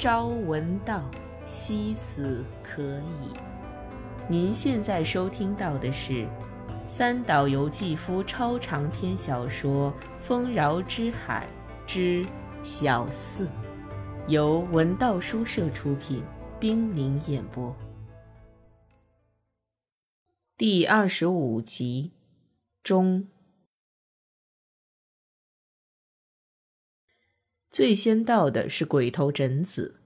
朝闻道，夕死可矣。您现在收听到的是三岛由纪夫超长篇小说《丰饶之海之小四》，由文道书社出品，冰凌演播，第二十五集中。最先到的是鬼头枕子，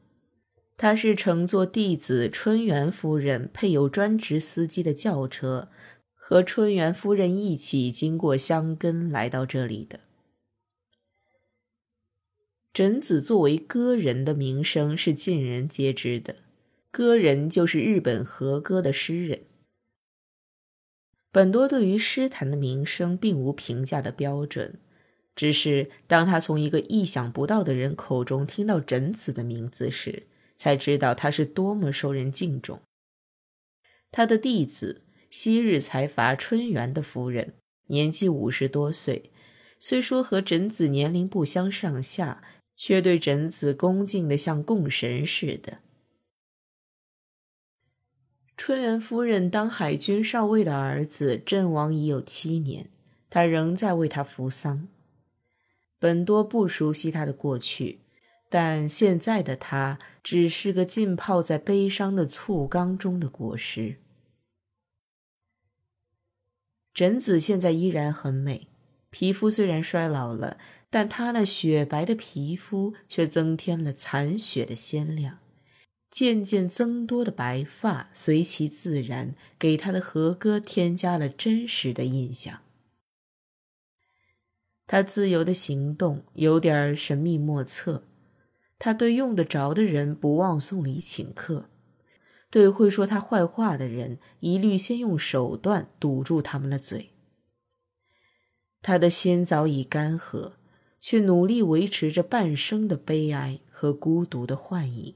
他是乘坐弟子春元夫人配有专职司机的轿车，和春元夫人一起经过香根来到这里的。枕子作为歌人的名声是尽人皆知的，歌人就是日本和歌的诗人。本多对于诗坛的名声并无评价的标准。只是当他从一个意想不到的人口中听到枕子的名字时，才知道他是多么受人敬重。他的弟子昔日财阀春元的夫人，年纪五十多岁，虽说和枕子年龄不相上下，却对枕子恭敬的像供神似的。春元夫人当海军少尉的儿子阵亡已有七年，他仍在为他扶丧。本多不熟悉他的过去，但现在的他只是个浸泡在悲伤的醋缸中的果实。枕子现在依然很美，皮肤虽然衰老了，但她那雪白的皮肤却增添了残雪的鲜亮。渐渐增多的白发随其自然，给她的和歌添加了真实的印象。他自由的行动有点神秘莫测，他对用得着的人不忘送礼请客，对会说他坏话的人一律先用手段堵住他们的嘴。他的心早已干涸，却努力维持着半生的悲哀和孤独的幻影。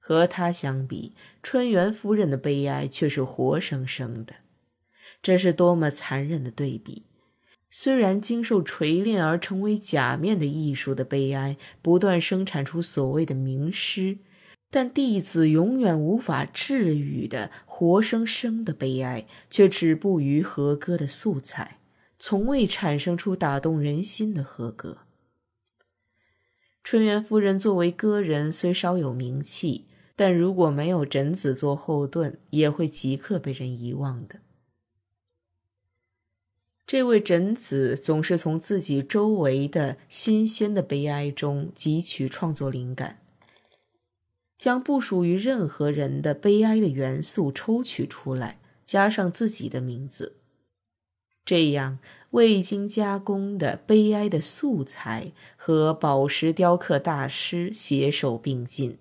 和他相比，春元夫人的悲哀却是活生生的，这是多么残忍的对比！虽然经受锤炼而成为假面的艺术的悲哀，不断生产出所谓的名师，但弟子永远无法治愈的活生生的悲哀，却止步于和歌的素材，从未产生出打动人心的和歌。春元夫人作为歌人，虽稍有名气，但如果没有枕子做后盾，也会即刻被人遗忘的。这位枕子总是从自己周围的新鲜的悲哀中汲取创作灵感，将不属于任何人的悲哀的元素抽取出来，加上自己的名字，这样未经加工的悲哀的素材和宝石雕刻大师携手并进，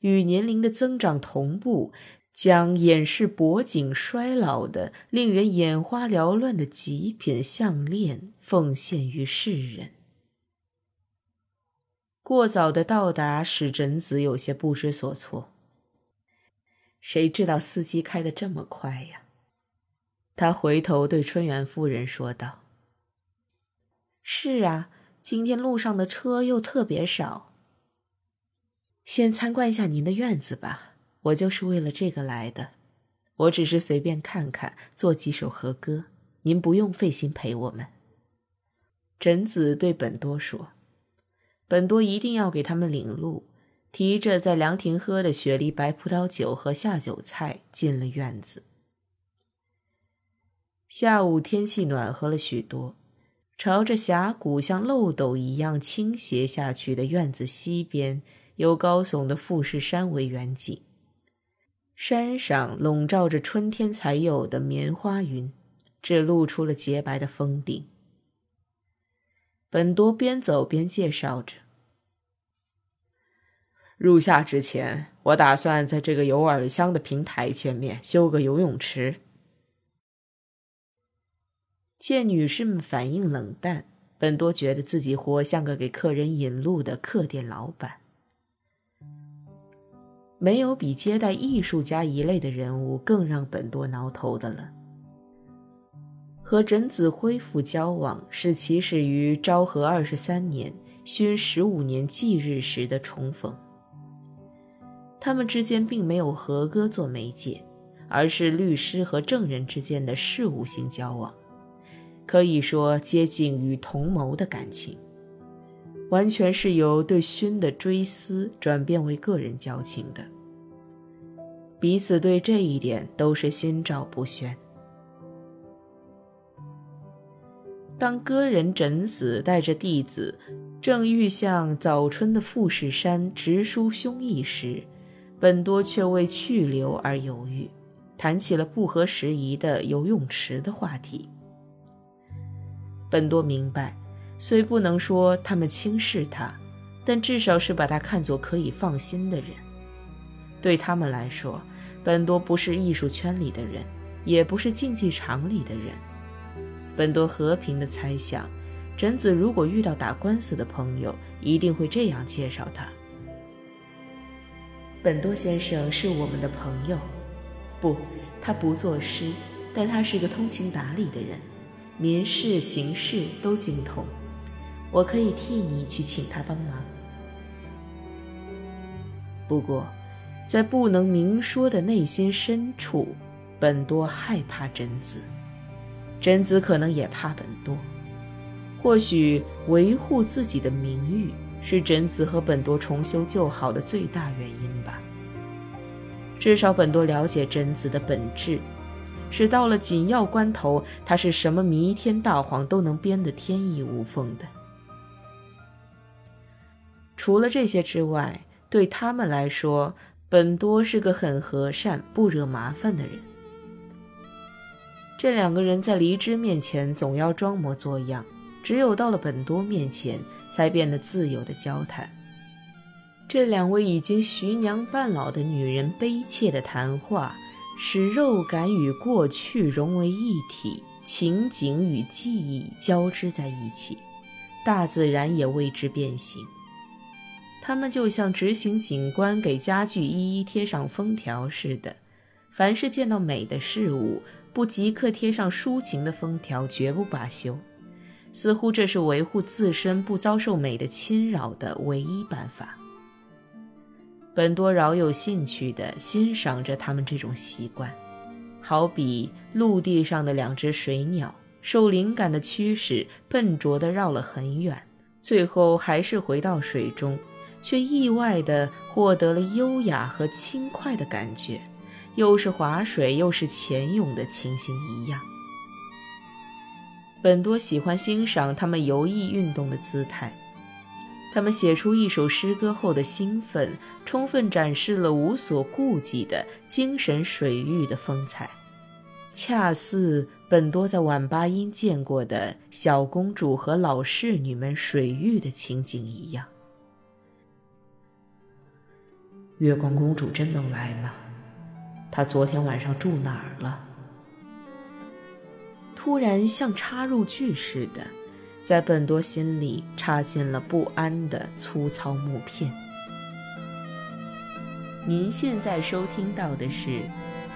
与年龄的增长同步。将掩饰脖颈衰老的、令人眼花缭乱的极品项链奉献于世人。过早的到达使贞子有些不知所措。谁知道司机开得这么快呀？他回头对春元夫人说道：“是啊，今天路上的车又特别少。先参观一下您的院子吧。”我就是为了这个来的，我只是随便看看，做几首和歌，您不用费心陪我们。贞子对本多说：“本多一定要给他们领路。”提着在凉亭喝的雪梨白葡萄酒和下酒菜进了院子。下午天气暖和了许多，朝着峡谷像漏斗一样倾斜下去的院子西边，有高耸的富士山为远景。山上笼罩着春天才有的棉花云，只露出了洁白的峰顶。本多边走边介绍着：“入夏之前，我打算在这个有耳香的平台前面修个游泳池。”见女士们反应冷淡，本多觉得自己活像个给客人引路的客店老板。没有比接待艺术家一类的人物更让本多挠头的了。和枕子恢复交往是起始于昭和二十三年勋十五年忌日时的重逢。他们之间并没有和歌做媒介，而是律师和证人之间的事务性交往，可以说接近于同谋的感情，完全是由对勋的追思转变为个人交情的。彼此对这一点都是心照不宣。当歌人枕子带着弟子，正欲向早春的富士山直抒胸臆时，本多却为去留而犹豫，谈起了不合时宜的游泳池的话题。本多明白，虽不能说他们轻视他，但至少是把他看作可以放心的人。对他们来说，本多不是艺术圈里的人，也不是竞技场里的人。本多和平地猜想，贞子如果遇到打官司的朋友，一定会这样介绍他：本多先生是我们的朋友，不，他不作诗，但他是个通情达理的人，民事、刑事都精通。我可以替你去请他帮忙。不过，在不能明说的内心深处，本多害怕贞子。贞子可能也怕本多，或许维护自己的名誉是贞子和本多重修旧好的最大原因吧。至少本多了解贞子的本质，是到了紧要关头，他是什么弥天大谎都能编得天衣无缝的。除了这些之外，对他们来说，本多是个很和善、不惹麻烦的人。这两个人在离枝面前总要装模作样，只有到了本多面前，才变得自由的交谈。这两位已经徐娘半老的女人悲切的谈话，使肉感与过去融为一体，情景与记忆交织在一起，大自然也为之变形。他们就像执行警官给家具一一贴上封条似的，凡是见到美的事物。不即刻贴上抒情的封条，绝不罢休。似乎这是维护自身不遭受美的侵扰的唯一办法。本多饶有兴趣地欣赏着他们这种习惯，好比陆地上的两只水鸟，受灵感的驱使，笨拙地绕了很远，最后还是回到水中，却意外地获得了优雅和轻快的感觉。又是划水又是潜泳的情形一样。本多喜欢欣赏他们游弋运动的姿态，他们写出一首诗歌后的兴奋，充分展示了无所顾忌的精神水域的风采，恰似本多在晚八音见过的小公主和老侍女们水域的情景一样。月光公主真能来吗？她昨天晚上住哪儿了？突然像插入句似的，在本多心里插进了不安的粗糙木片。您现在收听到的是《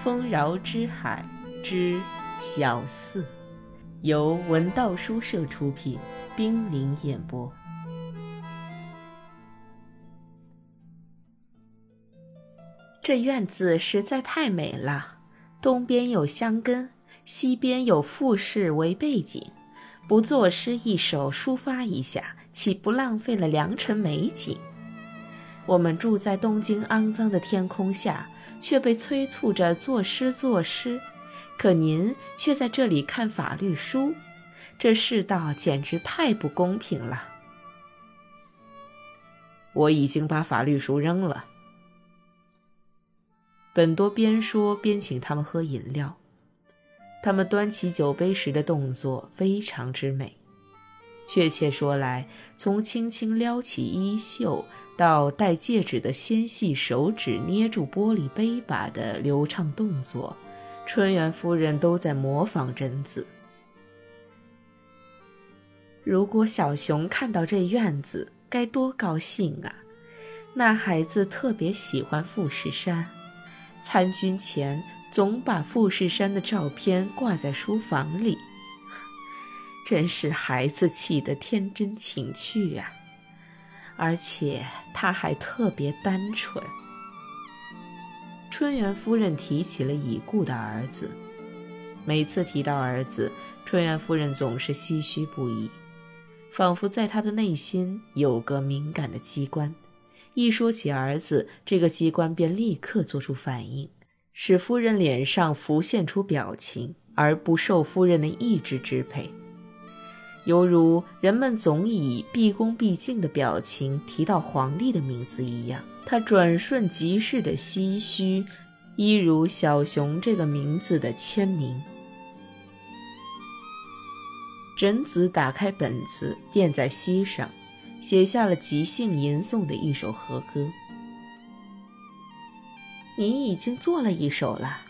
丰饶之海之小四》，由文道书社出品，冰凌演播。这院子实在太美了，东边有香根，西边有富士为背景，不作诗一首抒发一下，岂不浪费了良辰美景？我们住在东京肮脏的天空下，却被催促着作诗作诗，可您却在这里看法律书，这世道简直太不公平了。我已经把法律书扔了。本多边说边请他们喝饮料，他们端起酒杯时的动作非常之美。确切说来，从轻轻撩起衣袖到戴戒指的纤细手指捏住玻璃杯把的流畅动作，春元夫人都在模仿贞子。如果小熊看到这院子，该多高兴啊！那孩子特别喜欢富士山。参军前总把富士山的照片挂在书房里，真是孩子气的天真情趣啊！而且他还特别单纯。春元夫人提起了已故的儿子，每次提到儿子，春元夫人总是唏嘘不已，仿佛在他的内心有个敏感的机关，一说起儿子，这个机关便立刻做出反应，使夫人脸上浮现出表情，而不受夫人的意志支配。犹如人们总以毕恭毕敬的表情提到皇帝的名字一样，他转瞬即逝的唏嘘，一如小熊这个名字的签名。枕子打开本子，垫在膝上，写下了即兴吟诵的一首和歌。你已经做了一首了。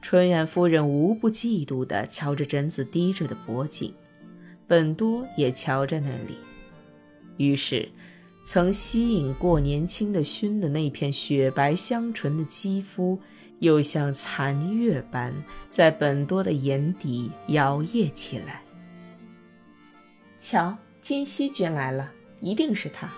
春远夫人无不嫉妒地瞧着枕子低着的脖颈。本多也瞧着那里，于是，曾吸引过年轻的熏的那片雪白香醇的肌肤，又像残月般在本多的眼底摇曳起来。瞧，金熙君来了，一定是他。